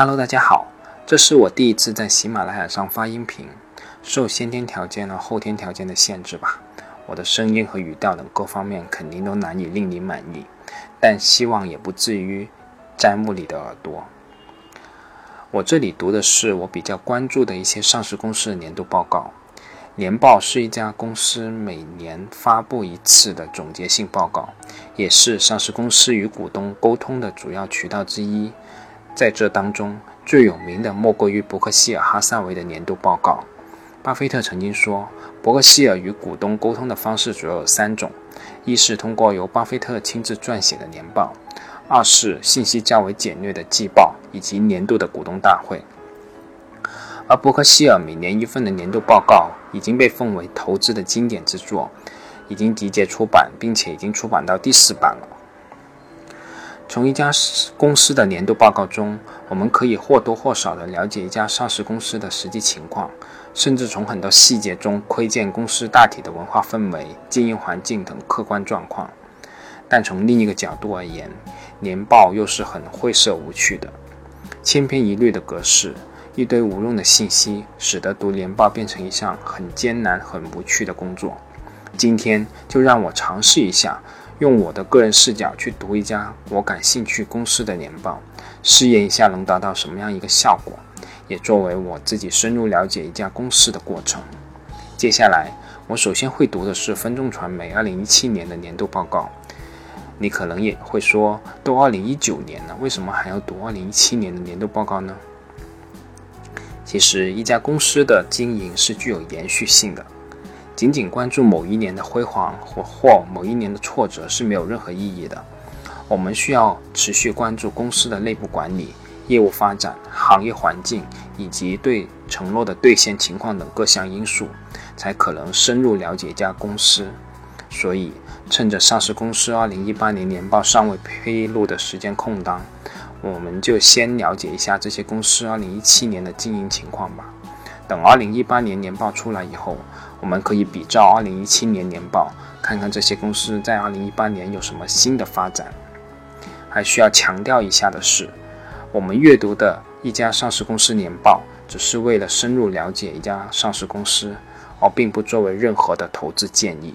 Hello，大家好，这是我第一次在喜马拉雅上发音频，受先天条件和后天条件的限制吧，我的声音和语调等各方面肯定都难以令你满意，但希望也不至于摘木里的耳朵。我这里读的是我比较关注的一些上市公司的年度报告。年报是一家公司每年发布一次的总结性报告，也是上市公司与股东沟通的主要渠道之一。在这当中，最有名的莫过于伯克希尔哈萨维的年度报告。巴菲特曾经说，伯克希尔与股东沟通的方式主要有三种：一是通过由巴菲特亲自撰写的年报；二是信息较为简略的季报，以及年度的股东大会。而伯克希尔每年一份的年度报告已经被奉为投资的经典之作，已经集结出版，并且已经出版到第四版了。从一家公司的年度报告中，我们可以或多或少地了解一家上市公司的实际情况，甚至从很多细节中窥见公司大体的文化氛围、经营环境等客观状况。但从另一个角度而言，年报又是很晦涩无趣的，千篇一律的格式，一堆无用的信息，使得读年报变成一项很艰难、很无趣的工作。今天就让我尝试一下。用我的个人视角去读一家我感兴趣公司的年报，试验一下能达到什么样一个效果，也作为我自己深入了解一家公司的过程。接下来，我首先会读的是分众传媒2017年的年度报告。你可能也会说，都2019年了，为什么还要读2017年的年度报告呢？其实，一家公司的经营是具有延续性的。仅仅关注某一年的辉煌或或某一年的挫折是没有任何意义的。我们需要持续关注公司的内部管理、业务发展、行业环境以及对承诺的兑现情况等各项因素，才可能深入了解一家公司。所以，趁着上市公司2018年年报尚未披露的时间空档，我们就先了解一下这些公司2017年的经营情况吧。等2018年年报出来以后，我们可以比照2017年年报，看看这些公司在2018年有什么新的发展。还需要强调一下的是，我们阅读的一家上市公司年报，只是为了深入了解一家上市公司，而并不作为任何的投资建议。